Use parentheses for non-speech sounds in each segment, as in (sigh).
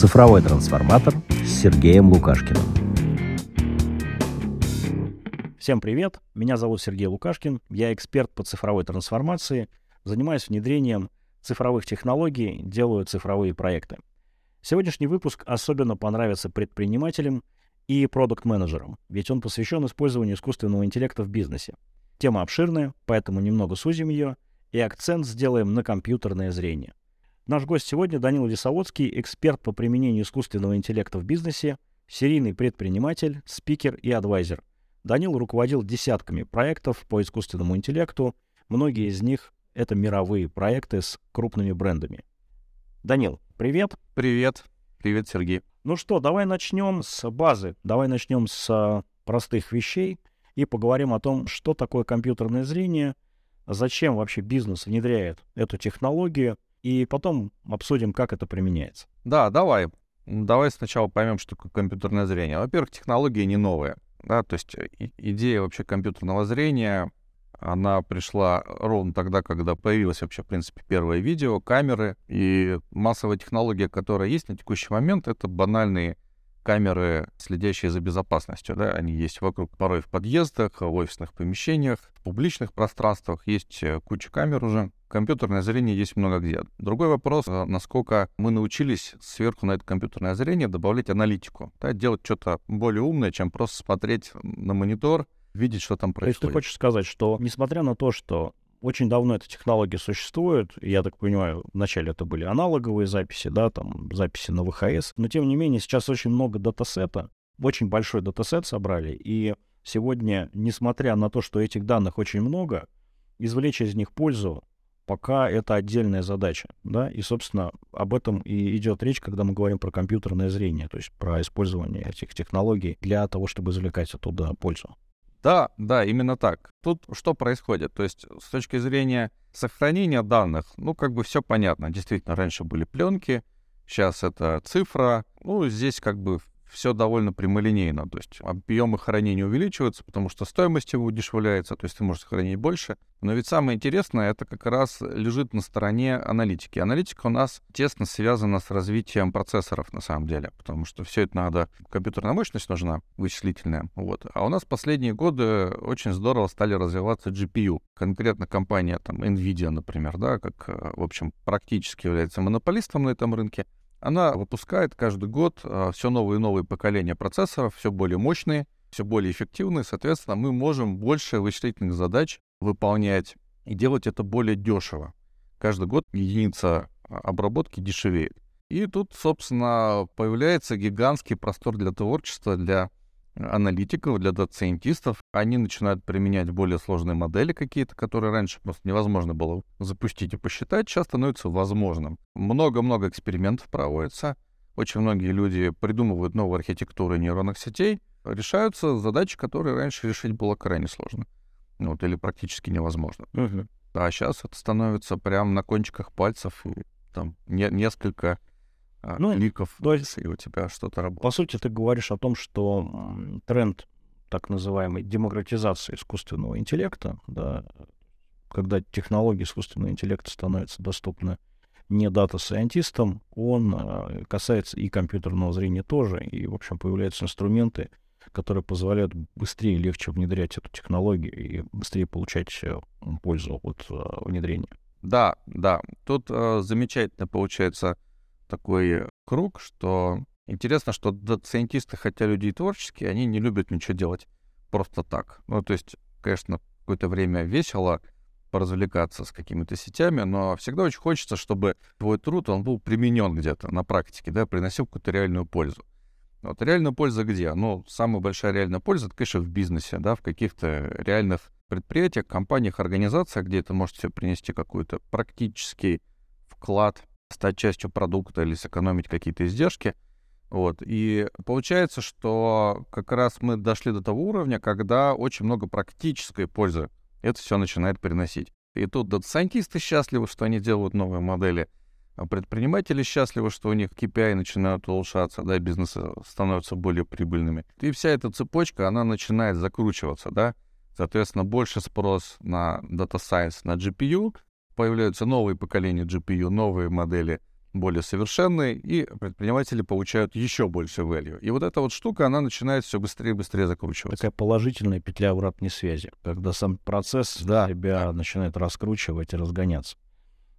«Цифровой трансформатор» с Сергеем Лукашкиным. Всем привет, меня зовут Сергей Лукашкин, я эксперт по цифровой трансформации, занимаюсь внедрением цифровых технологий, делаю цифровые проекты. Сегодняшний выпуск особенно понравится предпринимателям и продукт-менеджерам, ведь он посвящен использованию искусственного интеллекта в бизнесе. Тема обширная, поэтому немного сузим ее и акцент сделаем на компьютерное зрение. Наш гость сегодня Данил Лисоводский, эксперт по применению искусственного интеллекта в бизнесе, серийный предприниматель, спикер и адвайзер. Данил руководил десятками проектов по искусственному интеллекту. Многие из них — это мировые проекты с крупными брендами. Данил, привет. Привет. Привет, Сергей. Ну что, давай начнем с базы. Давай начнем с а, простых вещей и поговорим о том, что такое компьютерное зрение, зачем вообще бизнес внедряет эту технологию — и потом обсудим, как это применяется. Да, давай. Давай сначала поймем, что такое компьютерное зрение. Во-первых, технология не новая. Да, то есть идея вообще компьютерного зрения, она пришла ровно тогда, когда появилось вообще, в принципе, первое видео, камеры. И массовая технология, которая есть на текущий момент, это банальные камеры, следящие за безопасностью. Да? Они есть вокруг, порой в подъездах, в офисных помещениях, в публичных пространствах. Есть э, куча камер уже. Компьютерное зрение есть много где. Другой вопрос, э, насколько мы научились сверху на это компьютерное зрение добавлять аналитику. Да? Делать что-то более умное, чем просто смотреть на монитор, видеть, что там происходит. То есть ты хочешь сказать, что несмотря на то, что очень давно эта технология существует. Я так понимаю, вначале это были аналоговые записи, да, там записи на ВХС. Но тем не менее, сейчас очень много датасета, очень большой датасет собрали. И сегодня, несмотря на то, что этих данных очень много, извлечь из них пользу пока это отдельная задача, да, и, собственно, об этом и идет речь, когда мы говорим про компьютерное зрение, то есть про использование этих технологий для того, чтобы извлекать оттуда пользу. Да, да, именно так. Тут что происходит? То есть с точки зрения сохранения данных, ну, как бы все понятно. Действительно, раньше были пленки, сейчас это цифра. Ну, здесь как бы все довольно прямолинейно. То есть объемы хранения увеличиваются, потому что стоимость его удешевляется, то есть ты можешь хранить больше. Но ведь самое интересное, это как раз лежит на стороне аналитики. Аналитика у нас тесно связана с развитием процессоров, на самом деле, потому что все это надо, компьютерная мощность нужна, вычислительная. Вот. А у нас последние годы очень здорово стали развиваться GPU. Конкретно компания там NVIDIA, например, да, как, в общем, практически является монополистом на этом рынке. Она выпускает каждый год а, все новые и новые поколения процессоров, все более мощные, все более эффективные. Соответственно, мы можем больше вычислительных задач выполнять и делать это более дешево. Каждый год единица обработки дешевеет. И тут, собственно, появляется гигантский простор для творчества, для аналитиков, для дата-сайентистов. Они начинают применять более сложные модели какие-то, которые раньше просто невозможно было запустить и посчитать, сейчас становится возможным. Много-много экспериментов проводится. Очень многие люди придумывают новые архитектуры нейронных сетей, решаются задачи, которые раньше решить было крайне сложно. Вот, или практически невозможно. Uh-huh. А сейчас это становится прямо на кончиках пальцев, и там не, несколько ну, кликов, то есть, и у тебя что-то работает. По сути, ты говоришь о том, что тренд так называемой демократизации искусственного интеллекта, да, когда технологии искусственного интеллекта становятся доступны не дата-сайентистам, он а, касается и компьютерного зрения тоже, и, в общем, появляются инструменты, которые позволяют быстрее и легче внедрять эту технологию и быстрее получать э, пользу от а, внедрения. Да, да. Тут э, замечательно получается такой круг, что интересно, что дата-сайентисты, хотя люди и творческие, они не любят ничего делать просто так. Ну, то есть, конечно, какое-то время весело поразвлекаться с какими-то сетями, но всегда очень хочется, чтобы твой труд, он был применен где-то на практике, да, приносил какую-то реальную пользу. Вот реальная польза где? Ну, самая большая реальная польза, это, конечно, в бизнесе, да, в каких-то реальных предприятиях, компаниях, организациях, где это может все принести какой-то практический вклад стать частью продукта или сэкономить какие-то издержки. Вот. И получается, что как раз мы дошли до того уровня, когда очень много практической пользы это все начинает приносить. И тут дата-сайентисты счастливы, что они делают новые модели, а предприниматели счастливы, что у них KPI начинают улучшаться, да, бизнесы становятся более прибыльными. И вся эта цепочка, она начинает закручиваться, да. Соответственно, больше спрос на Data Science, на GPU, появляются новые поколения GPU, новые модели более совершенный, и предприниматели получают еще больше value. И вот эта вот штука, она начинает все быстрее и быстрее закручиваться. Такая положительная петля обратной связи, когда сам процесс Да, себя да. начинает раскручивать и разгоняться.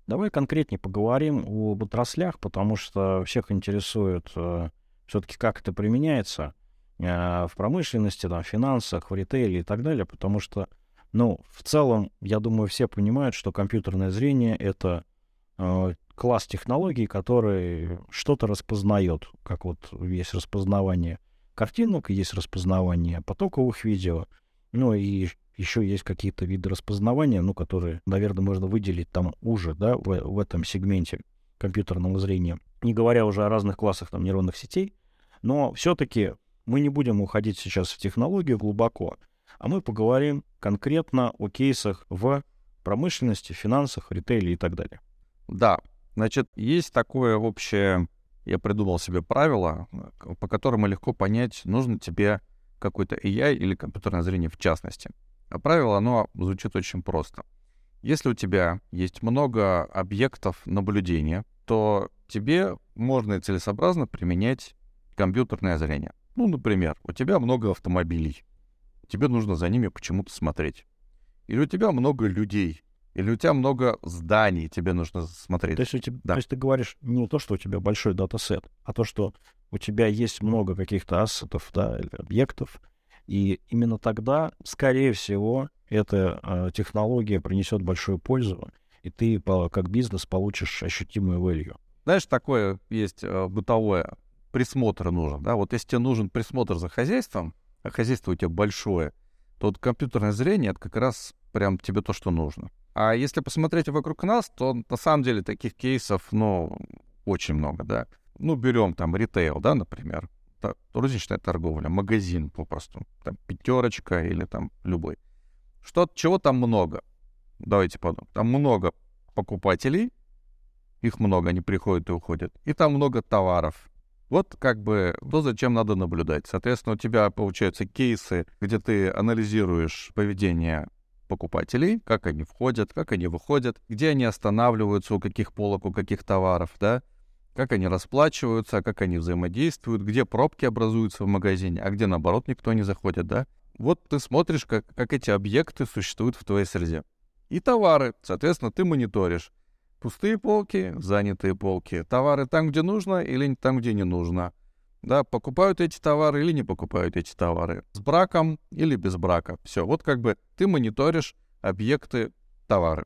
Давай конкретнее поговорим об отраслях, потому что всех интересует все-таки, как это применяется э, в промышленности, там, в финансах, в ритейле и так далее, потому что, ну, в целом, я думаю, все понимают, что компьютерное зрение — это э, класс технологий, который что-то распознает, как вот есть распознавание картинок, есть распознавание потоковых видео, ну и еще есть какие-то виды распознавания, ну, которые, наверное, можно выделить там уже, да, в, в этом сегменте компьютерного зрения, не говоря уже о разных классах там нейронных сетей, но все-таки мы не будем уходить сейчас в технологию глубоко, а мы поговорим конкретно о кейсах в промышленности, финансах, ритейле и так далее. Да, значит, есть такое общее, я придумал себе правило, по которому легко понять, нужно тебе какой-то AI или компьютерное зрение в частности. А правило, оно звучит очень просто. Если у тебя есть много объектов наблюдения, то тебе можно и целесообразно применять компьютерное зрение. Ну, например, у тебя много автомобилей, тебе нужно за ними почему-то смотреть. Или у тебя много людей, или у тебя много зданий, тебе нужно смотреть. То есть, у тебя, Да. то есть ты говоришь не то, что у тебя большой датасет, а то, что у тебя есть много каких-то ассетов, да, или объектов, и именно тогда, скорее всего, эта э, технология принесет большую пользу, и ты по- как бизнес получишь ощутимую value. Знаешь, такое есть э, бытовое, присмотр нужен, да, вот если тебе нужен присмотр за хозяйством, а хозяйство у тебя большое, то вот компьютерное зрение — это как раз прям тебе то, что нужно. А если посмотреть вокруг нас, то на самом деле таких кейсов, ну, очень много, да. Ну, берем там ритейл, да, например, розничная торговля, магазин попросту, там пятерочка или там любой. Что, чего там много? Давайте подумаем. Там много покупателей, их много, они приходят и уходят. И там много товаров. Вот как бы то, зачем надо наблюдать. Соответственно, у тебя получаются кейсы, где ты анализируешь поведение покупателей, как они входят, как они выходят, где они останавливаются, у каких полок, у каких товаров, да, как они расплачиваются, как они взаимодействуют, где пробки образуются в магазине, а где, наоборот, никто не заходит, да. Вот ты смотришь, как, как эти объекты существуют в твоей среде. И товары, соответственно, ты мониторишь. Пустые полки, занятые полки. Товары там, где нужно, или там, где не нужно. Да, покупают эти товары или не покупают эти товары. С браком или без брака. Все, вот как бы ты мониторишь объекты товары.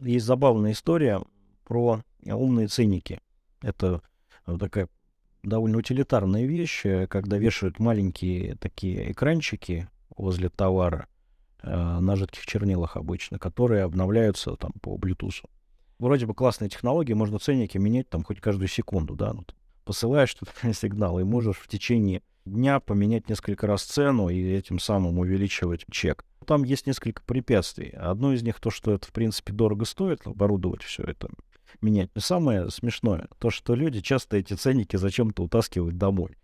Есть забавная история про умные ценники. Это вот такая довольно утилитарная вещь, э, когда вешают маленькие такие экранчики возле товара э, на жидких чернилах обычно, которые обновляются там по Bluetooth. Вроде бы классная технология, можно ценники менять там хоть каждую секунду, да, ну, посылаешь что-то (laughs) сигнал и можешь в течение дня поменять несколько раз цену и этим самым увеличивать чек. Там есть несколько препятствий. Одно из них то, что это, в принципе, дорого стоит оборудовать все это, менять. Самое смешное, то, что люди часто эти ценники зачем-то утаскивают домой.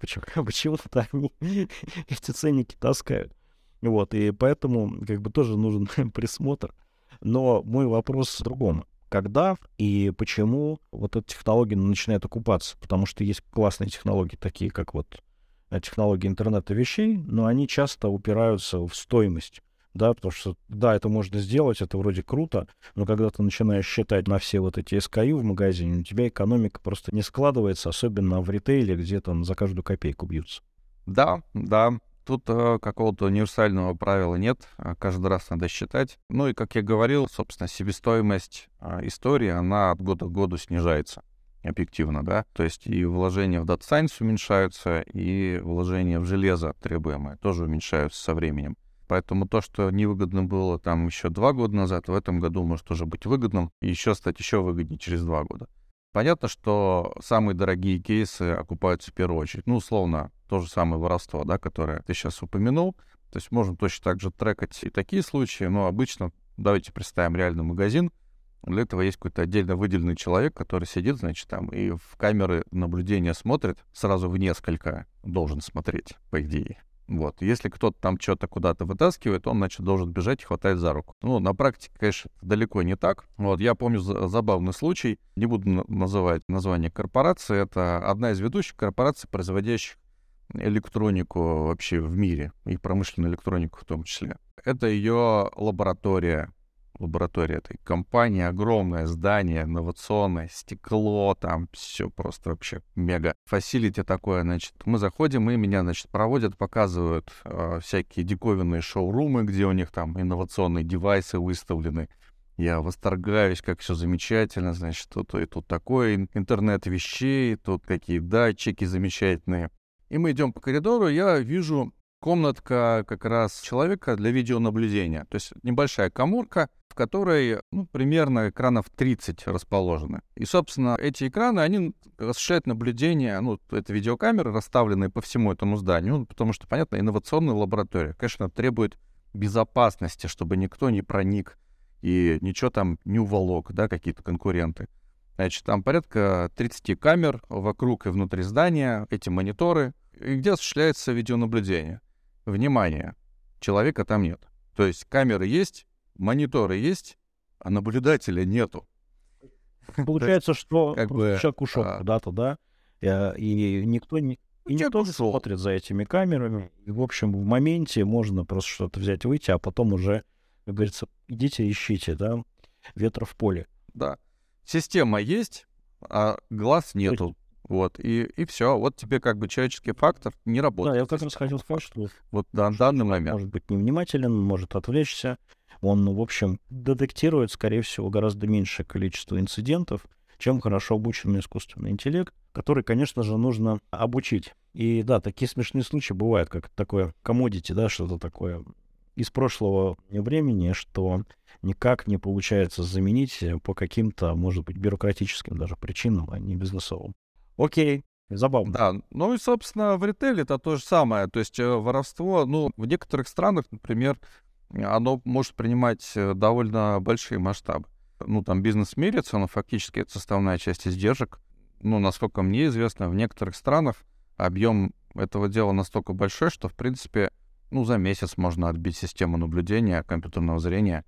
Почему- (laughs) Почему-то они (laughs) эти ценники таскают. Вот, и поэтому как бы тоже нужен присмотр. Но мой вопрос в другом. Когда и почему вот эта технология начинает окупаться? Потому что есть классные технологии, такие как вот э, технологии интернета вещей, но они часто упираются в стоимость. Да, потому что, да, это можно сделать, это вроде круто, но когда ты начинаешь считать на все вот эти SKU в магазине, у тебя экономика просто не складывается, особенно в ритейле, где там за каждую копейку бьются. Да, да, тут э, какого-то универсального правила нет, а каждый раз надо считать. Ну и, как я говорил, собственно, себестоимость э, истории, она от года к году снижается объективно, да, то есть и вложения в Data Science уменьшаются, и вложения в железо требуемое тоже уменьшаются со временем. Поэтому то, что невыгодно было там еще два года назад, в этом году может уже быть выгодным, и еще стать еще выгоднее через два года. Понятно, что самые дорогие кейсы окупаются в первую очередь. Ну, условно, то же самое воровство, да, которое ты сейчас упомянул. То есть можно точно так же трекать и такие случаи, но обычно, давайте представим реальный магазин, для этого есть какой-то отдельно выделенный человек, который сидит, значит, там и в камеры наблюдения смотрит, сразу в несколько должен смотреть, по идее. Вот. Если кто-то там что-то куда-то вытаскивает, он, значит, должен бежать и хватать за руку. Ну, на практике, конечно, далеко не так. Вот. Я помню забавный случай, не буду называть название корпорации, это одна из ведущих корпораций, производящих электронику вообще в мире, и промышленную электронику в том числе. Это ее лаборатория лаборатория этой компании, огромное здание, инновационное, стекло, там все просто вообще мега. Фасилити такое, значит, мы заходим, и меня, значит, проводят, показывают э, всякие диковинные шоурумы, где у них там инновационные девайсы выставлены. Я восторгаюсь, как все замечательно, значит, тут и тут такое, интернет вещей, тут какие датчики замечательные. И мы идем по коридору, я вижу комнатка как раз человека для видеонаблюдения. То есть небольшая коморка, в которой ну, примерно экранов 30 расположены. И, собственно, эти экраны, они осуществляют наблюдение, ну, это видеокамеры, расставленные по всему этому зданию, ну, потому что, понятно, инновационная лаборатория, конечно, требует безопасности, чтобы никто не проник и ничего там не уволок, да, какие-то конкуренты. Значит, там порядка 30 камер вокруг и внутри здания, эти мониторы, где осуществляется видеонаблюдение. Внимание, человека там нет. То есть камеры есть, мониторы есть, а наблюдателя нету. (laughs) Получается, что как бы, человек ушел а... куда-то, да, э, и никто не, и никто не смотрит за этими камерами. И, в общем, в моменте можно просто что-то взять, выйти, а потом уже, как говорится, идите ищите, да, ветра в поле. Да. Система есть, а глаз нету. Вот, и, и все. Вот тебе как бы человеческий фактор не работает. Да, я как раз хотел сказать, что вот да, данный момент. Может быть невнимателен, может отвлечься. Он, в общем, детектирует, скорее всего, гораздо меньшее количество инцидентов, чем хорошо обученный искусственный интеллект, который, конечно же, нужно обучить. И да, такие смешные случаи бывают, как такое комодити, да, что-то такое из прошлого времени, что никак не получается заменить по каким-то, может быть, бюрократическим даже причинам, а не бизнесовым. Окей, Забавно. Да, ну и, собственно, в ритейле это то же самое. То есть э, воровство, ну, в некоторых странах, например, оно может принимать э, довольно большие масштабы. Ну, там бизнес мерится, но фактически это составная часть издержек. Ну, насколько мне известно, в некоторых странах объем этого дела настолько большой, что, в принципе, ну, за месяц можно отбить систему наблюдения компьютерного зрения,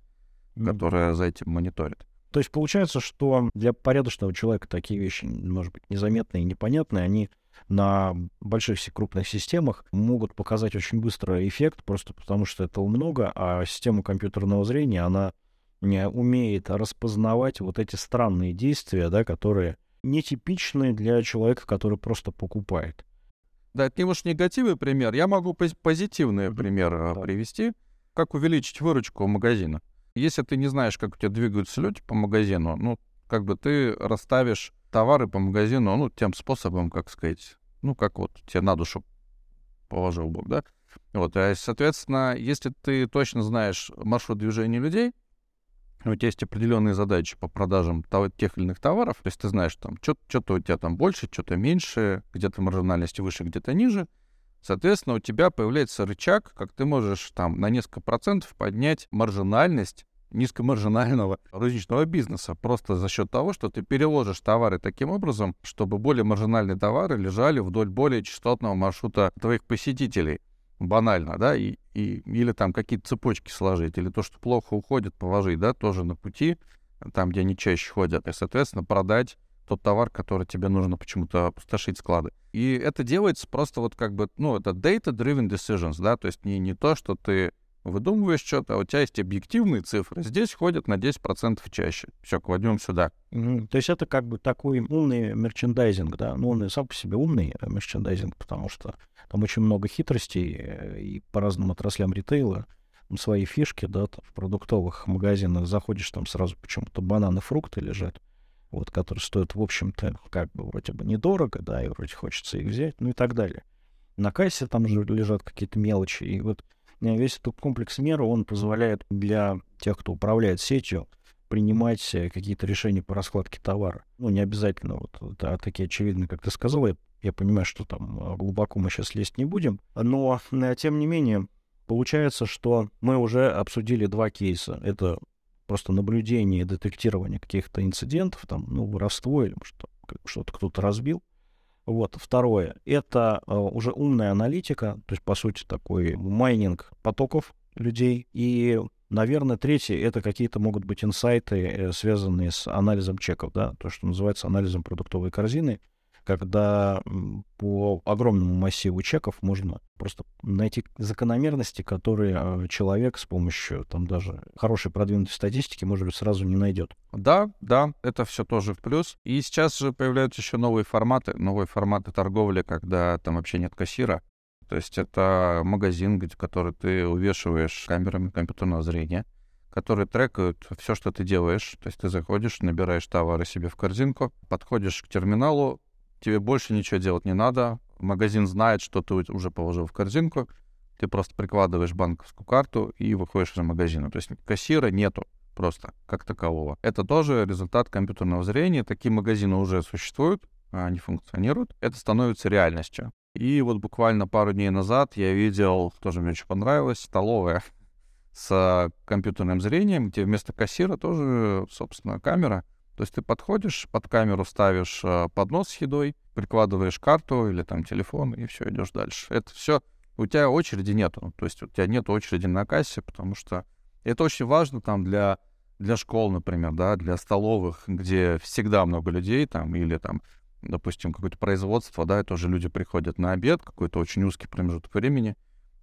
которая за этим мониторит. То есть получается, что для порядочного человека такие вещи, может быть, незаметные и непонятные, они на больших крупных системах могут показать очень быстро эффект, просто потому что этого много, а система компьютерного зрения, она не умеет распознавать вот эти странные действия, да, которые нетипичны для человека, который просто покупает. Да, это немножко негативный пример. Я могу позитивный пример э, да. привести. Как увеличить выручку магазина. Если ты не знаешь, как у тебя двигаются люди по магазину, ну, как бы ты расставишь товары по магазину, ну, тем способом, как сказать, ну, как вот тебе на душу положил Бог, да? Вот, а, соответственно, если ты точно знаешь маршрут движения людей, у тебя есть определенные задачи по продажам тех или иных товаров, то есть ты знаешь, там, что-то у тебя там больше, что-то меньше, где-то маржинальность выше, где-то ниже, Соответственно, у тебя появляется рычаг, как ты можешь там на несколько процентов поднять маржинальность низкомаржинального (laughs) розничного бизнеса. Просто за счет того, что ты переложишь товары таким образом, чтобы более маржинальные товары лежали вдоль более частотного маршрута твоих посетителей. Банально, да, и, и, или там какие-то цепочки сложить, или то, что плохо уходит, положить, да, тоже на пути, там, где они чаще ходят, и, соответственно, продать тот товар, который тебе нужно почему-то опустошить склады. И это делается просто вот как бы, ну, это data-driven decisions, да, то есть не, не то, что ты выдумываешь что-то, а у тебя есть объективные цифры. Здесь ходят на 10% чаще. Все, кладем сюда. Mm-hmm. То есть это как бы такой умный мерчендайзинг, да? Ну, он сам по себе умный мерчендайзинг, потому что там очень много хитростей э, и по разным отраслям ритейла свои фишки, да, в продуктовых магазинах заходишь, там сразу почему-то бананы, фрукты лежат вот, которые стоят, в общем-то, как бы вроде бы недорого, да, и вроде хочется их взять, ну и так далее. На кассе там же лежат какие-то мелочи, и вот э, весь этот комплекс мер, он позволяет для тех, кто управляет сетью, принимать э, какие-то решения по раскладке товара. Ну, не обязательно вот да, такие очевидные, как ты сказал. Я, я понимаю, что там э, глубоко мы сейчас лезть не будем. Но, тем не менее, получается, что мы уже обсудили два кейса. Это просто наблюдение и детектирование каких-то инцидентов, там, ну, воровство или что, что-то кто-то разбил. Вот, второе, это э, уже умная аналитика, то есть, по сути, такой майнинг потоков людей. И, наверное, третье, это какие-то могут быть инсайты, э, связанные с анализом чеков, да, то, что называется анализом продуктовой корзины когда по огромному массиву чеков можно просто найти закономерности, которые а, человек с помощью там даже хорошей продвинутой статистики, может быть, сразу не найдет. Да, да, это все тоже в плюс. И сейчас же появляются еще новые форматы, новые форматы торговли, когда там вообще нет кассира. То есть это магазин, который ты увешиваешь камерами компьютерного зрения, которые трекают все, что ты делаешь. То есть ты заходишь, набираешь товары себе в корзинку, подходишь к терминалу, тебе больше ничего делать не надо. Магазин знает, что ты уже положил в корзинку. Ты просто прикладываешь банковскую карту и выходишь из магазина. То есть кассира нету просто как такового. Это тоже результат компьютерного зрения. Такие магазины уже существуют, они функционируют. Это становится реальностью. И вот буквально пару дней назад я видел, тоже мне очень понравилось, столовая с компьютерным зрением, где вместо кассира тоже, собственно, камера — то есть ты подходишь, под камеру ставишь э, поднос с едой, прикладываешь карту или там телефон, и все, идешь дальше. Это все, у тебя очереди нету. То есть у тебя нет очереди на кассе, потому что это очень важно там для, для школ, например, да, для столовых, где всегда много людей там, или там, допустим, какое-то производство, да, и тоже люди приходят на обед, какой-то очень узкий промежуток времени.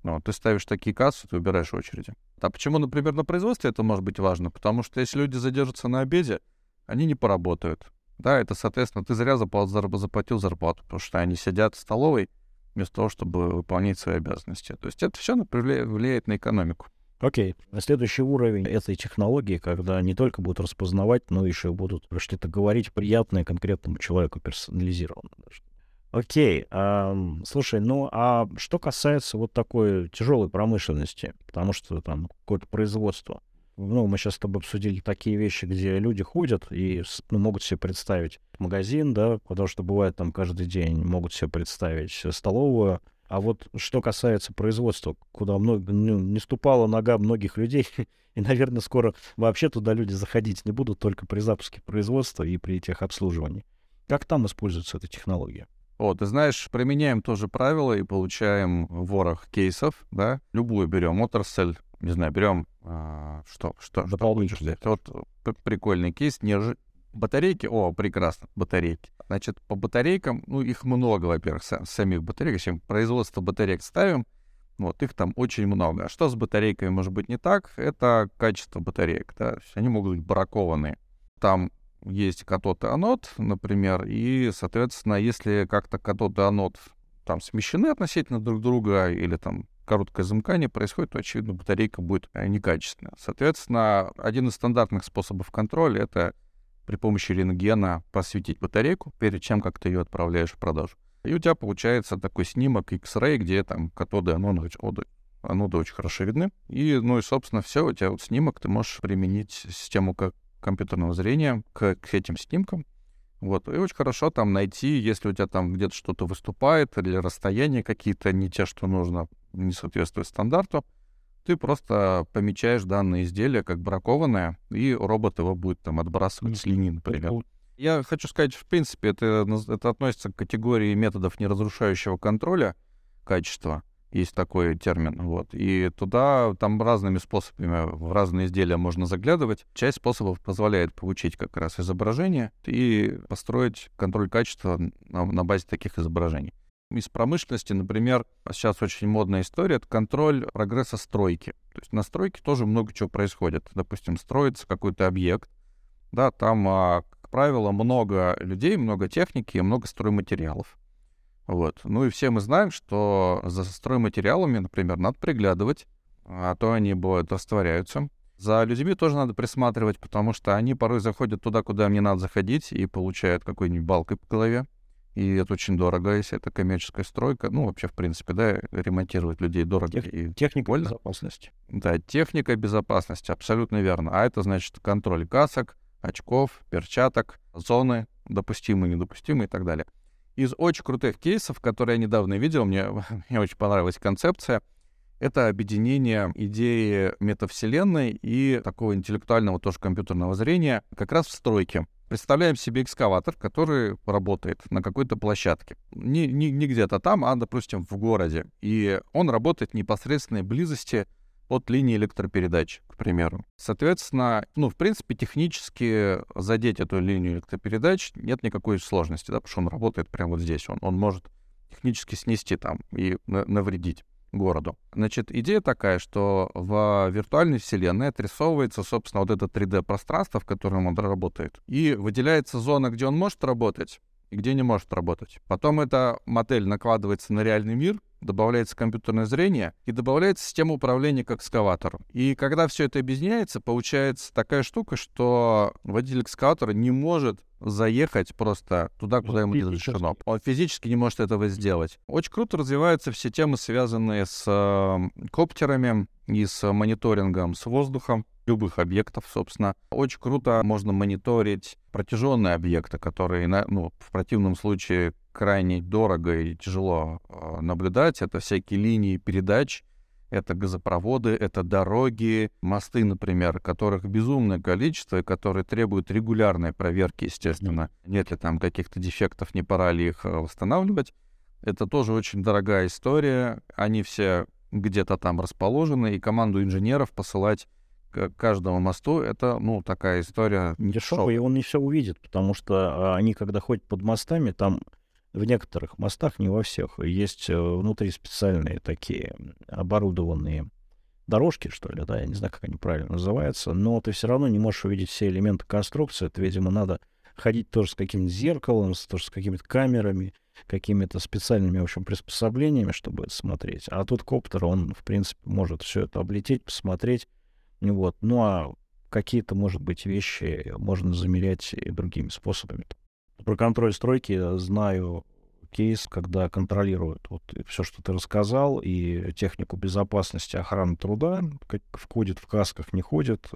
Ну, ты ставишь такие кассы, ты убираешь очереди. А почему, например, на производстве это может быть важно? Потому что если люди задержатся на обеде, они не поработают. Да, это, соответственно, ты зря заплатил зарплату, потому что они сидят в столовой вместо того, чтобы выполнять свои обязанности. То есть это все влияет на экономику. Окей. Okay. Следующий уровень этой технологии, когда не только будут распознавать, но еще будут что-то говорить приятное конкретному человеку, персонализированно. Окей. Okay. А, слушай, ну а что касается вот такой тяжелой промышленности, потому что там какое-то производство, ну, мы сейчас с тобой обсудили такие вещи, где люди ходят и ну, могут себе представить магазин, да, потому что бывает там каждый день могут себе представить столовую. А вот что касается производства, куда много, ну, не ступала нога многих людей, (laughs) и, наверное, скоро вообще туда люди заходить не будут только при запуске производства и при техобслуживании. Как там используется эта технология? О, ты знаешь, применяем тоже правила и получаем ворох кейсов, да, любую берем отрасль, не знаю, берем а, что, что, что хочешь. Вот прикольный кейс, не ж... батарейки, о, прекрасно, батарейки. Значит, по батарейкам, ну, их много, во-первых, самих батареек, чем производство батареек ставим, вот, их там очень много. А что с батарейками может быть не так? Это качество батареек, да, они могут быть бракованные. Там есть катод и анод, например, и, соответственно, если как-то катод и анод там смещены относительно друг друга или там короткое замыкание происходит, то, очевидно, батарейка будет э, некачественная. Соответственно, один из стандартных способов контроля — это при помощи рентгена посветить батарейку перед чем как ты ее отправляешь в продажу. И у тебя получается такой снимок X-ray, где там катоды и аноды, аноды очень хорошо видны. И, ну и, собственно, все, у тебя вот снимок, ты можешь применить систему как компьютерного зрения к, к этим снимкам. Вот, и очень хорошо там найти, если у тебя там где-то что-то выступает, или расстояния какие-то не те, что нужно, не соответствует стандарту, ты просто помечаешь данное изделие как бракованное, и робот его будет там отбрасывать с линии, например. Я хочу сказать, в принципе, это, это относится к категории методов неразрушающего контроля качества. Есть такой термин. Вот. И туда там разными способами в разные изделия можно заглядывать. Часть способов позволяет получить как раз изображение и построить контроль качества на, на базе таких изображений из промышленности, например, сейчас очень модная история, это контроль прогресса стройки. То есть на стройке тоже много чего происходит. Допустим, строится какой-то объект, да, там, а, как правило, много людей, много техники, много стройматериалов. Вот. Ну и все мы знаем, что за стройматериалами, например, надо приглядывать, а то они бывают растворяются. За людьми тоже надо присматривать, потому что они порой заходят туда, куда им не надо заходить, и получают какой-нибудь балкой по голове. И это очень дорого, если это коммерческая стройка. Ну, вообще, в принципе, да, ремонтировать людей дорого. Тех, и техника больно. безопасности. Да, техника безопасности, абсолютно верно. А это значит контроль касок, очков, перчаток, зоны, допустимые, недопустимые и так далее. Из очень крутых кейсов, которые я недавно видел, мне, (laughs) мне очень понравилась концепция, это объединение идеи метавселенной и такого интеллектуального тоже компьютерного зрения как раз в стройке. Представляем себе экскаватор, который работает на какой-то площадке. Не, не, не где-то там, а, допустим, в городе. И он работает в непосредственной близости от линии электропередач, к примеру. Соответственно, ну, в принципе, технически задеть эту линию электропередач нет никакой сложности, да, потому что он работает прямо вот здесь. Он, он может технически снести там и навредить городу. Значит, идея такая, что в виртуальной вселенной отрисовывается, собственно, вот это 3D-пространство, в котором он работает, и выделяется зона, где он может работать, и где не может работать. Потом эта модель накладывается на реальный мир, добавляется компьютерное зрение и добавляется система управления к экскаватору. И когда все это объединяется, получается такая штука, что водитель экскаватора не может заехать просто туда, куда ему не разрешено. Он физически не может этого сделать. Очень круто развиваются все темы, связанные с э, коптерами и с мониторингом с воздухом любых объектов, собственно. Очень круто можно мониторить протяженные объекты, которые, ну, в противном случае крайне дорого и тяжело э, наблюдать. Это всякие линии передач, это газопроводы, это дороги, мосты, например, которых безумное количество, и которые требуют регулярной проверки, естественно. Нет ли там каких-то дефектов, не пора ли их э, восстанавливать. Это тоже очень дорогая история. Они все где-то там расположены, и команду инженеров посылать к каждому мосту, это, ну, такая история. Дешево, и он не все увидит, потому что а, они, когда ходят под мостами, там в некоторых мостах, не во всех, есть э, внутри специальные такие оборудованные дорожки, что ли, да, я не знаю, как они правильно называются, но ты все равно не можешь увидеть все элементы конструкции. Это, видимо, надо ходить тоже с каким-то зеркалом, тоже с какими-то камерами, какими-то специальными, в общем, приспособлениями, чтобы это смотреть. А тут коптер, он, в принципе, может все это облететь, посмотреть. Вот. Ну, а какие-то, может быть, вещи можно замерять и другими способами. Про контроль стройки знаю кейс, когда контролируют вот все, что ты рассказал, и технику безопасности охраны труда, как входит в касках, не ходит,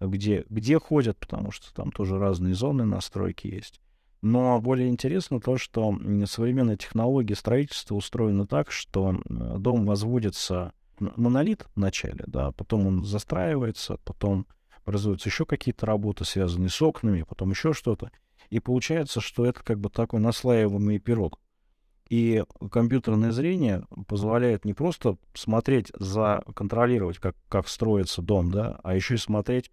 где, где ходят, потому что там тоже разные зоны настройки есть. Но более интересно то, что современные технологии строительства устроены так, что дом возводится монолит вначале, да, потом он застраивается, потом производятся еще какие-то работы, связанные с окнами, потом еще что-то. И получается, что это как бы такой наслаиваемый пирог. И компьютерное зрение позволяет не просто смотреть за, контролировать, как, как строится дом, да, а еще и смотреть,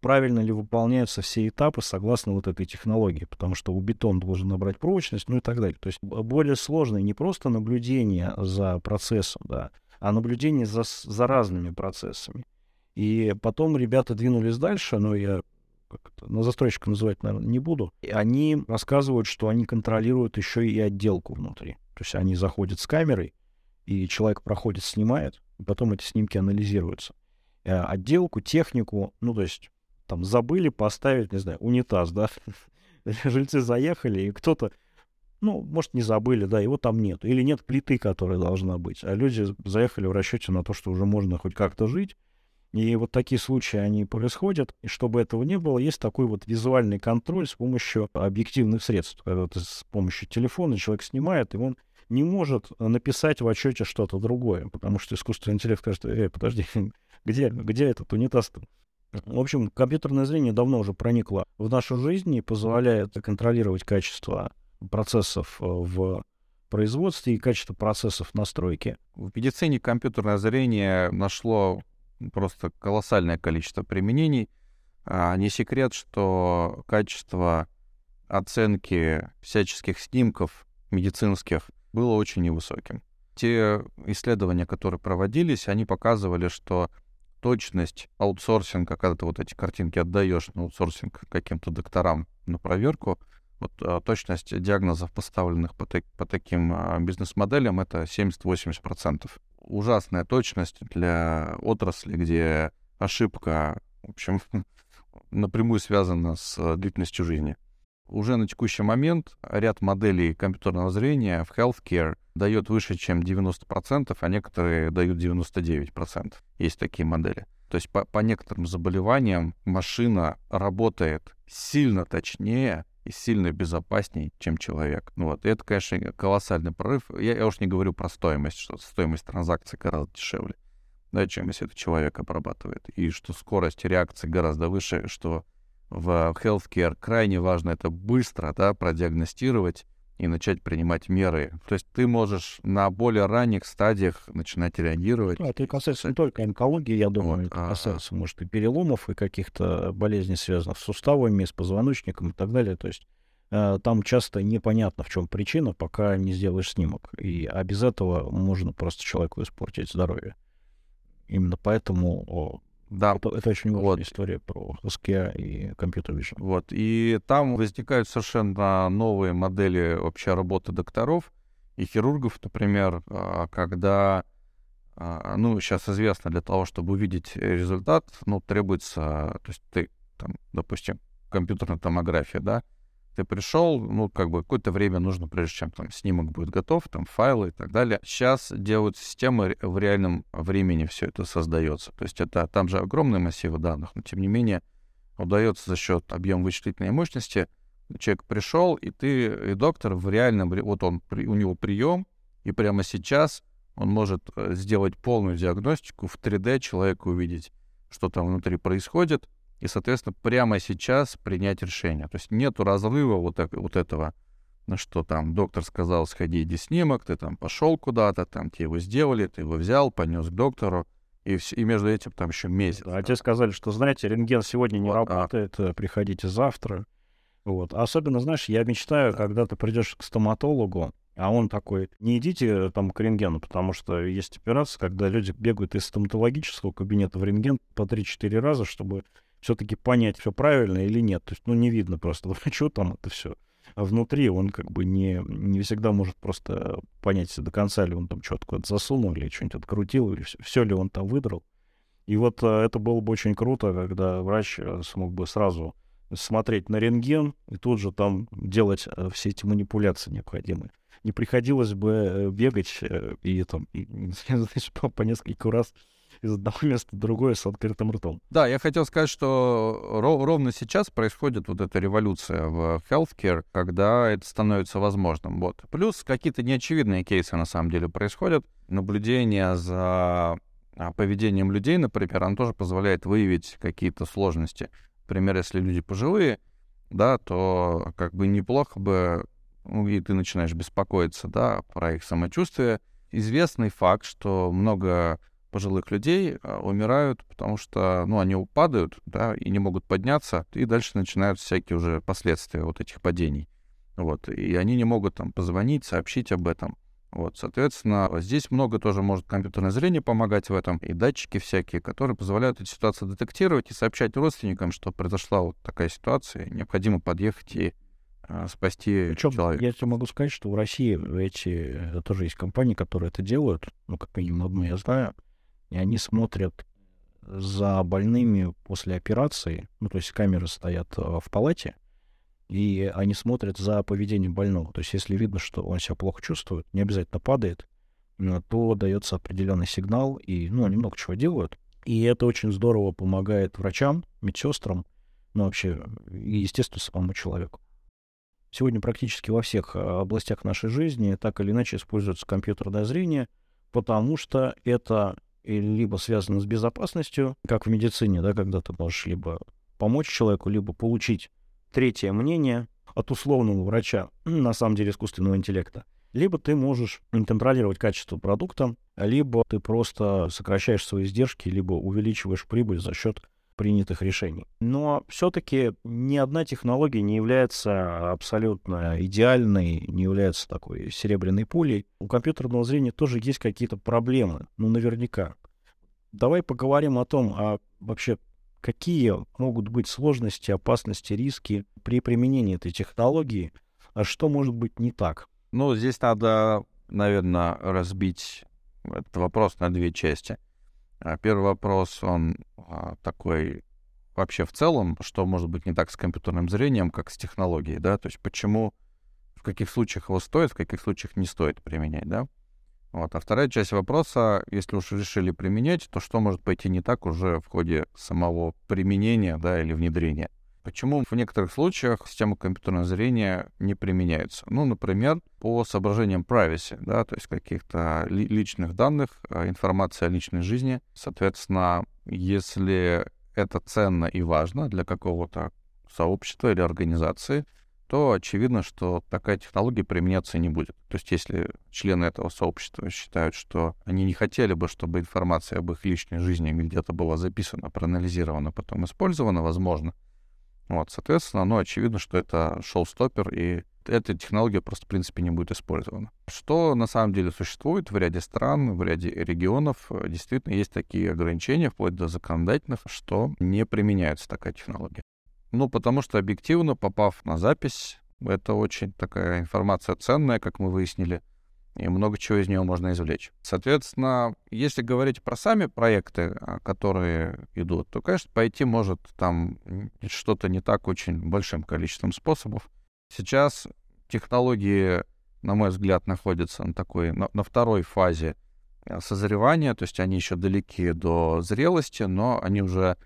правильно ли выполняются все этапы согласно вот этой технологии, потому что у бетон должен набрать прочность, ну и так далее. То есть более сложное не просто наблюдение за процессом, да, а наблюдение за, за разными процессами. И потом ребята двинулись дальше, но я как это, на застройщика называть, наверное, не буду. И они рассказывают, что они контролируют еще и отделку внутри. То есть они заходят с камерой, и человек проходит, снимает, и потом эти снимки анализируются. Э, отделку, технику, ну, то есть там забыли поставить, не знаю, унитаз, да, (laughs) жильцы заехали, и кто-то, ну, может, не забыли, да, его там нет. Или нет плиты, которая должна быть. А люди заехали в расчете на то, что уже можно хоть как-то жить, и вот такие случаи, они происходят. И чтобы этого не было, есть такой вот визуальный контроль с помощью объективных средств. Когда ты с помощью телефона человек снимает, и он не может написать в отчете что-то другое, потому что искусственный интеллект скажет, эй, подожди, (laughs) где, где этот унитаз -то? В общем, компьютерное зрение давно уже проникло в нашу жизнь и позволяет контролировать качество процессов э, в производстве и качество процессов настройки. В медицине компьютерное зрение нашло просто колоссальное количество применений. А, не секрет, что качество оценки всяческих снимков медицинских было очень невысоким. Те исследования, которые проводились, они показывали, что точность аутсорсинга, когда ты вот эти картинки отдаешь на аутсорсинг каким-то докторам на проверку, вот а, точность диагнозов, поставленных по, так, по таким а, бизнес-моделям, это 70-80% ужасная точность для отрасли, где ошибка, в общем, (laughs) напрямую связана с э, длительностью жизни. Уже на текущий момент ряд моделей компьютерного зрения в healthcare дает выше, чем 90%, а некоторые дают 99%. Есть такие модели. То есть по, по некоторым заболеваниям машина работает сильно точнее, и сильно безопаснее, чем человек. Ну вот, и это, конечно, колоссальный прорыв. Я, я уж не говорю про стоимость, что стоимость транзакции гораздо дешевле, да, чем если это человек обрабатывает. И что скорость реакции гораздо выше, что в healthcare крайне важно это быстро, да, продиагностировать и начать принимать меры. То есть ты можешь на более ранних стадиях начинать реагировать. Ну, это касается не только онкологии, я думаю, вот, это а... касается, может, и переломов, и каких-то болезней, связанных с суставами, с позвоночником и так далее. То есть э, там часто непонятно, в чем причина, пока не сделаешь снимок. И, а без этого можно просто человеку испортить здоровье. Именно поэтому да. Это, это очень важная вот. история про HSK и компьютер vision. Вот. И там возникают совершенно новые модели вообще работы докторов и хирургов, например, а, когда, а, ну, сейчас известно, для того, чтобы увидеть результат, ну, требуется, то есть ты, там, допустим, компьютерная томография, да, ты пришел, ну, как бы какое-то время нужно, прежде чем там снимок будет готов, там файлы и так далее. Сейчас делают системы в реальном времени все это создается. То есть это там же огромные массивы данных, но тем не менее удается за счет объема вычислительной мощности человек пришел, и ты, и доктор в реальном, вот он, у него прием, и прямо сейчас он может э, сделать полную диагностику в 3D человеку увидеть, что там внутри происходит, и, соответственно, прямо сейчас принять решение. То есть нету разрыва вот, так, вот этого, на что там доктор сказал, сходи, иди снимок, ты там пошел куда-то, там тебе его сделали, ты его взял, понес к доктору, и, все, и между этим там еще месяц. А тебе сказали, что, знаете, рентген сегодня не вот, работает, а... приходите завтра. Вот. Особенно, знаешь, я мечтаю, да. когда ты придешь к стоматологу, а он такой, не идите там к рентгену, потому что есть операция, когда люди бегают из стоматологического кабинета в рентген по 3-4 раза, чтобы все-таки понять, все правильно или нет. То есть, ну, не видно просто, (laughs) что там это все. А внутри он как бы не, не всегда может просто понять до конца, ли он там что-то куда-то засунул, или что-нибудь открутил, или все, все ли он там выдрал. И вот а, это было бы очень круто, когда врач э, смог бы сразу смотреть на рентген и тут же там делать а, все эти манипуляции необходимые. Не приходилось бы бегать и там и, (laughs) знаешь, по, несколько раз из одного (laughs) места в другое с открытым ртом. Да, я хотел сказать, что ров- ровно сейчас происходит вот эта революция в healthcare, когда это становится возможным. Вот. Плюс какие-то неочевидные кейсы на самом деле происходят. Наблюдение за а, поведением людей, например, оно тоже позволяет выявить какие-то сложности. Например, если люди пожилые, да, то как бы неплохо бы, ну, и ты начинаешь беспокоиться, да, про их самочувствие. Известный факт, что много пожилых людей а, умирают, потому что, ну, они упадают, да, и не могут подняться, и дальше начинают всякие уже последствия вот этих падений. Вот, и они не могут там позвонить, сообщить об этом. Вот, соответственно, здесь много тоже может компьютерное зрение помогать в этом, и датчики всякие, которые позволяют эту ситуацию детектировать и сообщать родственникам, что произошла вот такая ситуация, необходимо подъехать и э, спасти Причем, человека. Я тебе могу сказать, что в России эти э, тоже есть компании, которые это делают, ну, как минимум одну я знаю, и они смотрят за больными после операции, ну, то есть камеры стоят э, в палате, и они смотрят за поведением больного. То есть если видно, что он себя плохо чувствует, не обязательно падает, э, то дается определенный сигнал, и, ну, они много чего делают. И это очень здорово помогает врачам, медсестрам, ну, вообще, и, естественно, самому человеку. Сегодня практически во всех э, областях нашей жизни так или иначе используется компьютерное зрение, потому что это либо связано с безопасностью, как в медицине, да, когда ты можешь либо помочь человеку, либо получить третье мнение от условного врача, на самом деле искусственного интеллекта. Либо ты можешь контролировать качество продукта, либо ты просто сокращаешь свои издержки, либо увеличиваешь прибыль за счет принятых решений. Но все-таки ни одна технология не является абсолютно идеальной, не является такой серебряной пулей. У компьютерного зрения тоже есть какие-то проблемы, ну наверняка. Давай поговорим о том, а вообще какие могут быть сложности, опасности, риски при применении этой технологии, а что может быть не так? Ну, здесь надо, наверное, разбить этот вопрос на две части. А, первый вопрос, он а, такой вообще в целом, что может быть не так с компьютерным зрением, как с технологией, да, то есть почему, в каких случаях его стоит, в каких случаях не стоит применять, да. Вот. А вторая часть вопроса, если уж решили применять, то что может пойти не так уже в ходе самого применения, да, или внедрения. Почему в некоторых случаях система компьютерного зрения не применяется? Ну, например, по соображениям privacy, да, то есть каких-то ли, личных данных, а, информации о личной жизни. Соответственно, если это ценно и важно для какого-то сообщества или организации, то очевидно, что такая технология применяться не будет. То есть если члены этого сообщества считают, что они не хотели бы, чтобы информация об их личной жизни где-то была записана, проанализирована, потом использована, возможно, вот, соответственно, ну, очевидно, что это шоу-стоппер, и эта технология просто, в принципе, не будет использована. Что на самом деле существует в ряде стран, в ряде регионов, действительно есть такие ограничения, вплоть до законодательных, что не применяется такая технология. Ну, потому что объективно, попав на запись, это очень такая информация ценная, как мы выяснили, и много чего из него можно извлечь. Соответственно, если говорить про сами проекты, а, которые идут, то, конечно, пойти может там что-то не так очень большим количеством способов. Сейчас технологии, на мой взгляд, находятся на такой, на, на второй фазе э, созревания, то есть они еще далеки до зрелости, но они уже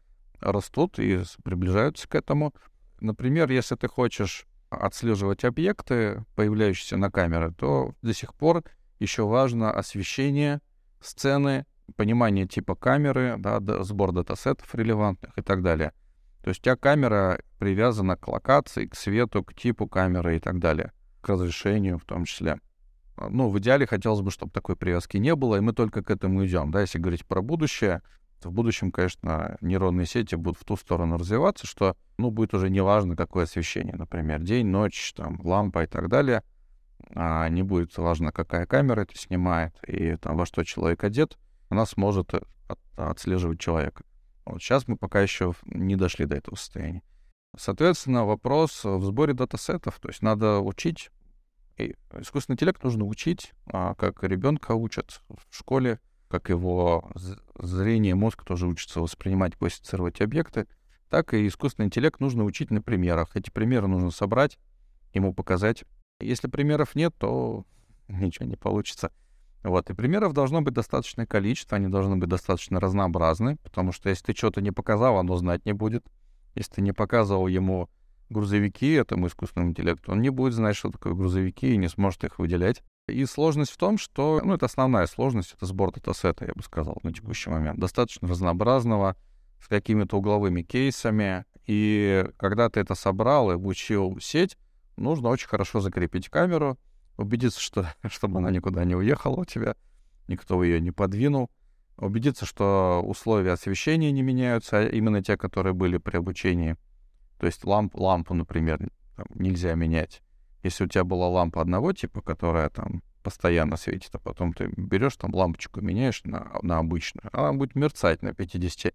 растут и приближаются к этому. Например, если ты хочешь отслеживать объекты, появляющиеся на камеры, то до сих пор еще важно освещение сцены, понимание типа камеры, да, сбор датасетов релевантных и так далее. То есть у тебя камера привязана к локации, к свету, к типу камеры и так далее, к разрешению в том числе. Ну, в идеале хотелось бы, чтобы такой привязки не было, и мы только к этому идем. Да, если говорить про будущее, в будущем, конечно, нейронные сети будут в ту сторону развиваться, что, ну, будет уже неважно, какое освещение, например, день, ночь, там, лампа и так далее. А не будет важно, какая камера это снимает и там во что человек одет, она сможет от, отслеживать человека. Вот сейчас мы пока еще не дошли до этого состояния. Соответственно, вопрос в сборе датасетов. То есть надо учить, и искусственный интеллект нужно учить, а как ребенка учат в школе, как его зрение, мозг тоже учится воспринимать, классифицировать объекты, так и искусственный интеллект нужно учить на примерах. Эти примеры нужно собрать, ему показать. Если примеров нет, то (laughs) ничего не получится. Вот, и примеров должно быть достаточное количество, они должны быть достаточно разнообразны, потому что если ты что-то не показал, оно знать не будет. Если ты не показывал ему грузовики этому искусственному интеллекту, он не будет знать, что такое грузовики, и не сможет их выделять. И сложность в том, что, ну, это основная сложность, это сбор датасета, я бы сказал, на текущий момент. Достаточно разнообразного, с какими-то угловыми кейсами. И когда ты это собрал и обучил сеть, нужно очень хорошо закрепить камеру, убедиться, что, (laughs) чтобы она никуда не уехала у тебя, никто ее не подвинул, убедиться, что условия освещения не меняются, а именно те, которые были при обучении. То есть ламп, лампу, например, нельзя менять если у тебя была лампа одного типа, которая там постоянно светит, а потом ты берешь там лампочку, меняешь на, на обычную, она будет мерцать на 50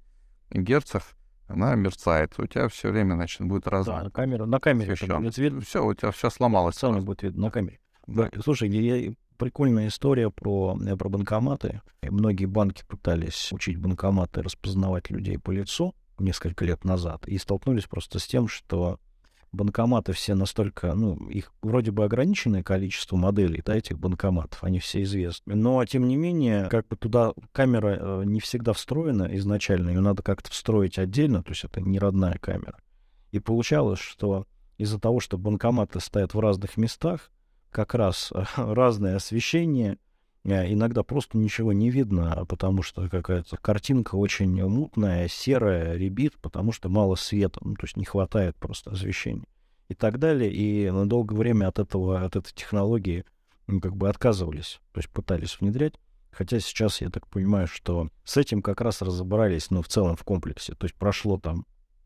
герцах, она мерцает, у тебя все время, значит, будет раз. Да, на камеру, на камере будет видно. Все, у тебя все сломалось. Сам будет видно на камере. Да. Слушай, я, прикольная история про, э, про банкоматы. Многие банки пытались учить банкоматы распознавать людей по лицу несколько лет назад и столкнулись просто с тем, что банкоматы все настолько, ну, их вроде бы ограниченное количество моделей, да, этих банкоматов, они все известны. Но, тем не менее, как бы туда камера э, не всегда встроена изначально, ее надо как-то встроить отдельно, то есть это не родная камера. И получалось, что из-за того, что банкоматы стоят в разных местах, как раз (laughs) разное освещение, Э, иногда просто ничего не видно, потому что какая-то картинка очень мутная, серая, ребит, потому что мало света, ну, то есть не хватает просто освещения и так далее. И на долгое время от этого, от этой технологии ну, как бы отказывались, то есть пытались внедрять. Хотя сейчас я так понимаю, что с этим как раз разобрались, ну, в целом в комплексе. То есть прошло там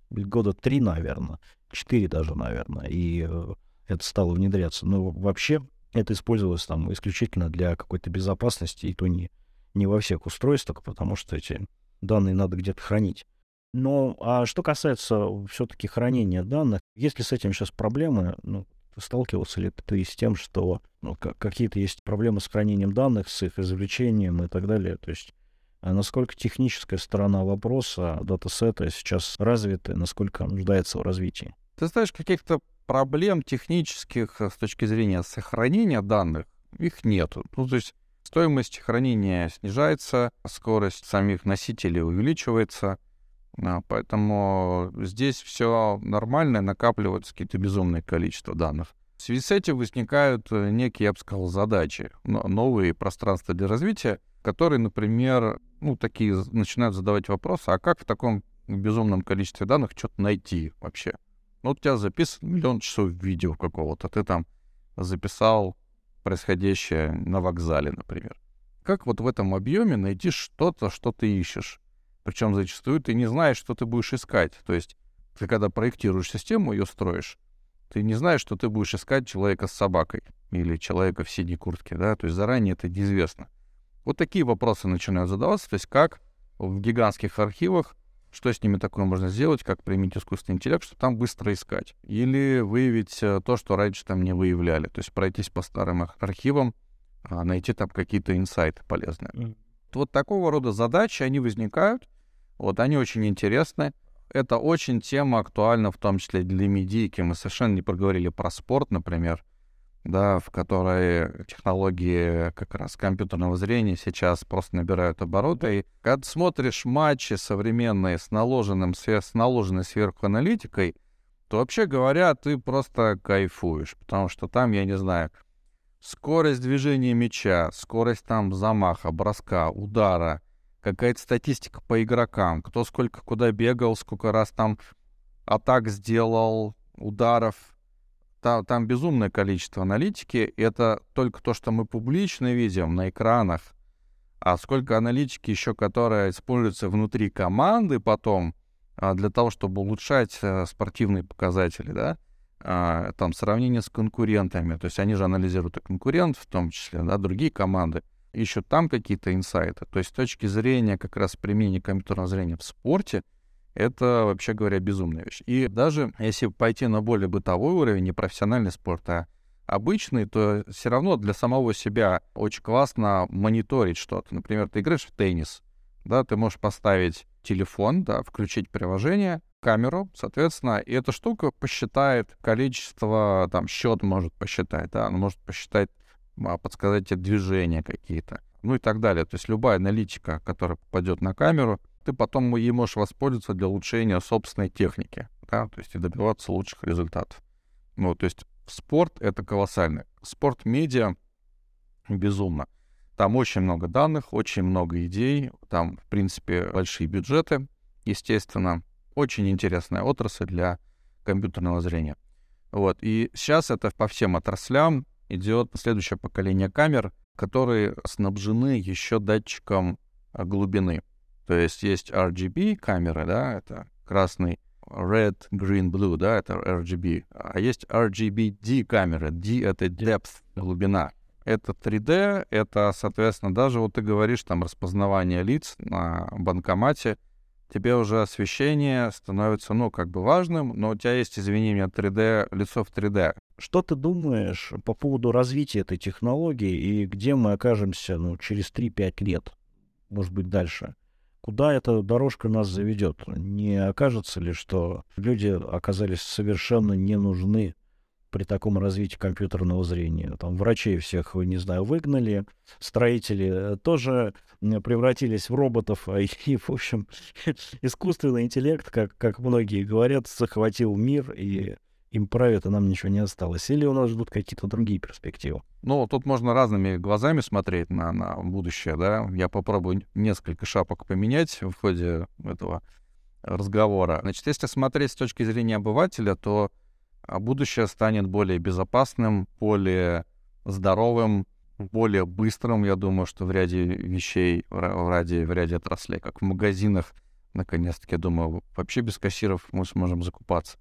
года три, наверное, четыре даже, наверное, и э, это стало внедряться. Но вообще это использовалось там исключительно для какой-то безопасности, и то не, не во всех устройствах, потому что эти данные надо где-то хранить. Но а что касается все-таки хранения данных, есть ли с этим сейчас проблемы? Ну, сталкивался ли ты с тем, что ну, какие-то есть проблемы с хранением данных, с их извлечением и так далее? То есть а насколько техническая сторона вопроса датасета сейчас развита, насколько нуждается в развитии? Ты знаешь, каких-то проблем технических э, с точки зрения сохранения данных, их нету. Ну, то есть стоимость хранения снижается, скорость самих носителей увеличивается, а, поэтому здесь все нормально, накапливаются какие-то безумные количество данных. В связи с этим возникают э, некие, я бы сказал, задачи, новые пространства для развития, которые, например, ну, такие начинают задавать вопросы, а как в таком безумном количестве данных что-то найти вообще? Ну, у тебя записан миллион часов видео какого-то, ты там записал происходящее на вокзале, например. Как вот в этом объеме найти что-то, что ты ищешь? Причем зачастую ты не знаешь, что ты будешь искать. То есть ты когда проектируешь систему, ее строишь, ты не знаешь, что ты будешь искать человека с собакой или человека в синей куртке, да, то есть заранее это неизвестно. Вот такие вопросы начинают задаваться, то есть как в гигантских архивах, что с ними такое можно сделать, как применить искусственный интеллект, что там быстро искать. Или выявить э, то, что раньше там не выявляли. То есть пройтись по старым архивам, а, найти там какие-то инсайты полезные. Mm. Вот такого рода задачи, они возникают, вот они очень интересны. Это очень тема актуальна, в том числе для медийки. Мы совершенно не проговорили про спорт, например да, в которой технологии как раз компьютерного зрения сейчас просто набирают обороты. И когда смотришь матчи современные с, наложенным, с наложенной сверху аналитикой, то вообще говоря, ты просто кайфуешь, потому что там, я не знаю, скорость движения мяча, скорость там замаха, броска, удара, какая-то статистика по игрокам, кто сколько куда бегал, сколько раз там атак сделал, ударов, там, там безумное количество аналитики. Это только то, что мы публично видим на экранах. А сколько аналитики еще, которая используется внутри команды потом а, для того, чтобы улучшать а, спортивные показатели, да, а, там сравнение с конкурентами. То есть они же анализируют и конкурентов, в том числе, да, другие команды. Ищут там какие-то инсайты. То есть с точки зрения как раз применения компьютерного зрения в спорте — это, вообще говоря, безумная вещь. И даже если пойти на более бытовой уровень, не профессиональный спорт, а обычный, то все равно для самого себя очень классно мониторить что-то. Например, ты играешь в теннис, да, ты можешь поставить телефон, да, включить приложение, камеру, соответственно, и эта штука посчитает количество, там, счет может посчитать, да, она может посчитать, а, подсказать тебе движения какие-то, ну и так далее. То есть любая аналитика, которая попадет на камеру, ты потом ей можешь воспользоваться для улучшения собственной техники, да, то есть и добиваться лучших результатов. Ну, то есть спорт — это колоссально. Спорт-медиа безумно. Там очень много данных, очень много идей, там, в принципе, большие бюджеты, естественно. Очень интересная отрасль для компьютерного зрения. Вот. И сейчас это по всем отраслям идет следующее поколение камер, которые снабжены еще датчиком глубины. То есть есть RGB камеры, да, это красный, red, green, blue, да, это RGB. А есть RGBD камеры. D — это depth, глубина. Это 3D, это, соответственно, даже вот ты говоришь там распознавание лиц на банкомате, тебе уже освещение становится, ну, как бы важным, но у тебя есть, извини меня, 3D, лицо в 3D. Что ты думаешь по поводу развития этой технологии и где мы окажемся, ну, через 3-5 лет, может быть, дальше? Куда эта дорожка нас заведет? Не окажется ли, что люди оказались совершенно не нужны при таком развитии компьютерного зрения. Там врачей всех, не знаю, выгнали, строители тоже превратились в роботов, а (laughs) и, в общем, (laughs) искусственный интеллект, как, как многие говорят, захватил мир и им правит, и нам ничего не осталось. Или у нас ждут какие-то другие перспективы? Ну, тут можно разными глазами смотреть на, на будущее, да. Я попробую несколько шапок поменять в ходе этого разговора. Значит, если смотреть с точки зрения обывателя, то а, будущее станет более безопасным, более здоровым, более быстрым, я думаю, что в ряде вещей, в ряде, в ряде отраслей, как в магазинах, наконец-таки, я думаю, вообще без кассиров мы сможем закупаться.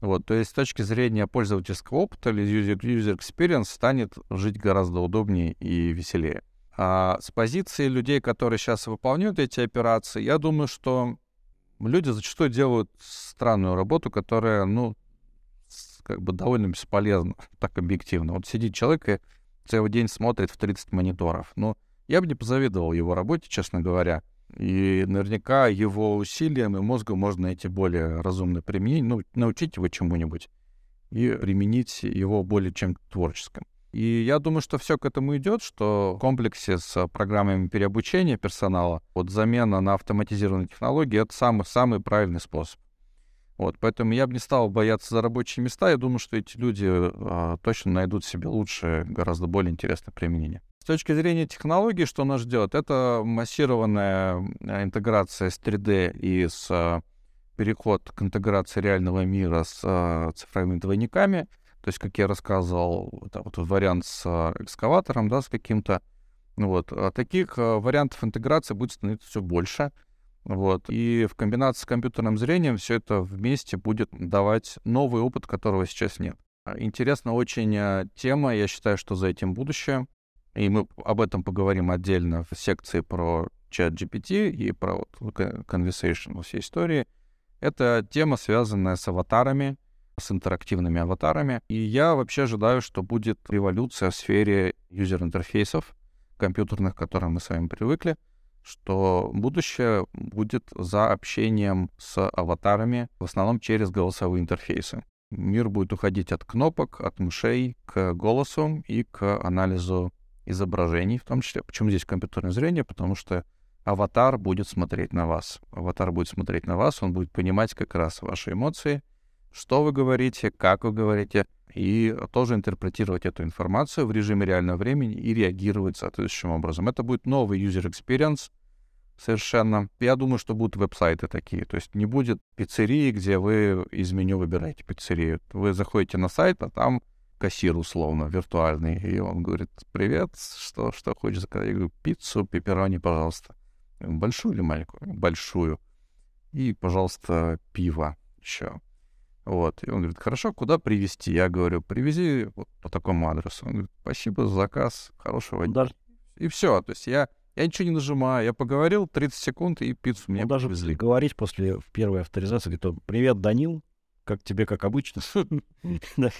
Вот, то есть с точки зрения пользовательского опыта или user, user experience станет жить гораздо удобнее и веселее. А с позиции людей, которые сейчас выполняют эти операции, я думаю, что люди зачастую делают странную работу, которая, ну, как бы довольно бесполезна, (laughs) так объективно. Вот сидит человек и целый день смотрит в 30 мониторов. Ну, я бы не позавидовал его работе, честно говоря. И наверняка его усилиям и мозгу можно найти более разумное применение, ну, научить его чему-нибудь и применить его более чем творческим. И я думаю, что все к этому идет, что в комплексе с программами переобучения персонала, вот замена на автоматизированные технологии — это самый, самый правильный способ. Вот, поэтому я бы не стал бояться за рабочие места. Я думаю, что эти люди а, точно найдут себе лучшее, гораздо более интересное применение. Точки зрения технологий, что нас ждет, это массированная интеграция с 3D и с переход к интеграции реального мира с э, цифровыми двойниками. То есть, как я рассказывал, это вот вариант с э, экскаватором, да, с каким-то. Вот. А таких э, вариантов интеграции будет становиться все больше. Вот. И в комбинации с компьютерным зрением все это вместе будет давать новый опыт, которого сейчас нет. Интересна очень э, тема, я считаю, что за этим будущее. И мы об этом поговорим отдельно в секции про чат GPT и про вот conversation всей истории. Это тема, связанная с аватарами, с интерактивными аватарами. И я вообще ожидаю, что будет революция в сфере юзер-интерфейсов компьютерных, к которым мы с вами привыкли, что будущее будет за общением с аватарами, в основном через голосовые интерфейсы. Мир будет уходить от кнопок, от мышей к голосу и к анализу изображений, в том числе. Почему здесь компьютерное зрение? Потому что аватар будет смотреть на вас. Аватар будет смотреть на вас, он будет понимать как раз ваши эмоции, что вы говорите, как вы говорите, и тоже интерпретировать эту информацию в режиме реального времени и реагировать соответствующим образом. Это будет новый user experience совершенно. Я думаю, что будут веб-сайты такие. То есть не будет пиццерии, где вы из меню выбираете пиццерию. Вы заходите на сайт, а там кассир условно виртуальный, и он говорит, привет, что, что хочешь заказать? Я говорю, пиццу, пепперони, пожалуйста. Большую или маленькую? Большую. И, пожалуйста, пиво еще. Вот. И он говорит, хорошо, куда привезти? Я говорю, привези вот по такому адресу. Он говорит, спасибо за заказ, хорошего дня. Даже... И все. То есть я, я ничего не нажимаю. Я поговорил 30 секунд, и пиццу мне даже привезли. говорить после первой авторизации, говорит, привет, Данил, как тебе, как обычно. (laughs)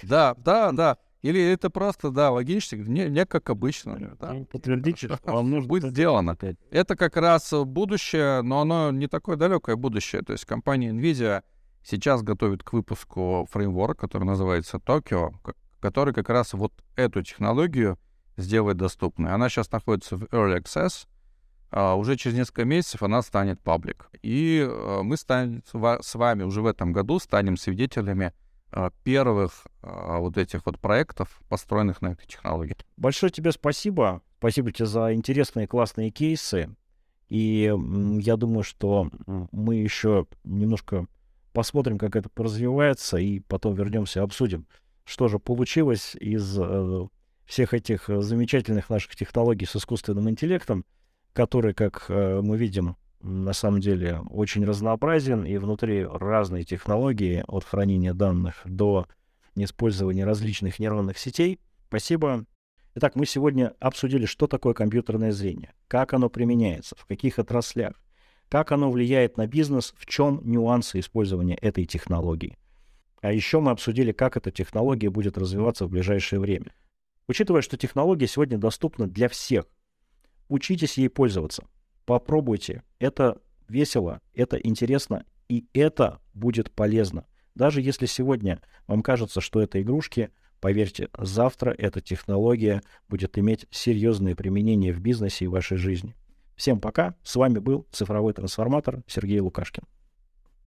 Да, да, да. Или это просто, да, логично, не, не как обычно. Да. Подтвердите, вам (laughs) нужно... Будет сделано. Это как раз будущее, но оно не такое далекое будущее. То есть компания NVIDIA сейчас готовит к выпуску фреймворк, который называется Tokyo, который как раз вот эту технологию сделает доступной. Она сейчас находится в Early Access, а, уже через несколько месяцев она станет паблик. И а, мы станем с вами уже в этом году станем свидетелями а, первых вот этих вот проектов, построенных на этой технологии. Большое тебе спасибо. Спасибо тебе за интересные классные кейсы. И я думаю, что мы еще немножко посмотрим, как это развивается, и потом вернемся, обсудим, что же получилось из э, всех этих замечательных наших технологий с искусственным интеллектом который, как э, мы видим, на самом деле очень разнообразен, и внутри разные технологии от хранения данных до использования различных нейронных сетей. Спасибо. Итак, мы сегодня обсудили, что такое компьютерное зрение, как оно применяется, в каких отраслях, как оно влияет на бизнес, в чем нюансы использования этой технологии. А еще мы обсудили, как эта технология будет развиваться в ближайшее время. Учитывая, что технология сегодня доступна для всех, учитесь ей пользоваться. Попробуйте. Это весело, это интересно, и это будет полезно. Даже если сегодня вам кажется, что это игрушки, поверьте, завтра эта технология будет иметь серьезное применение в бизнесе и вашей жизни. Всем пока. С вами был цифровой трансформатор Сергей Лукашкин.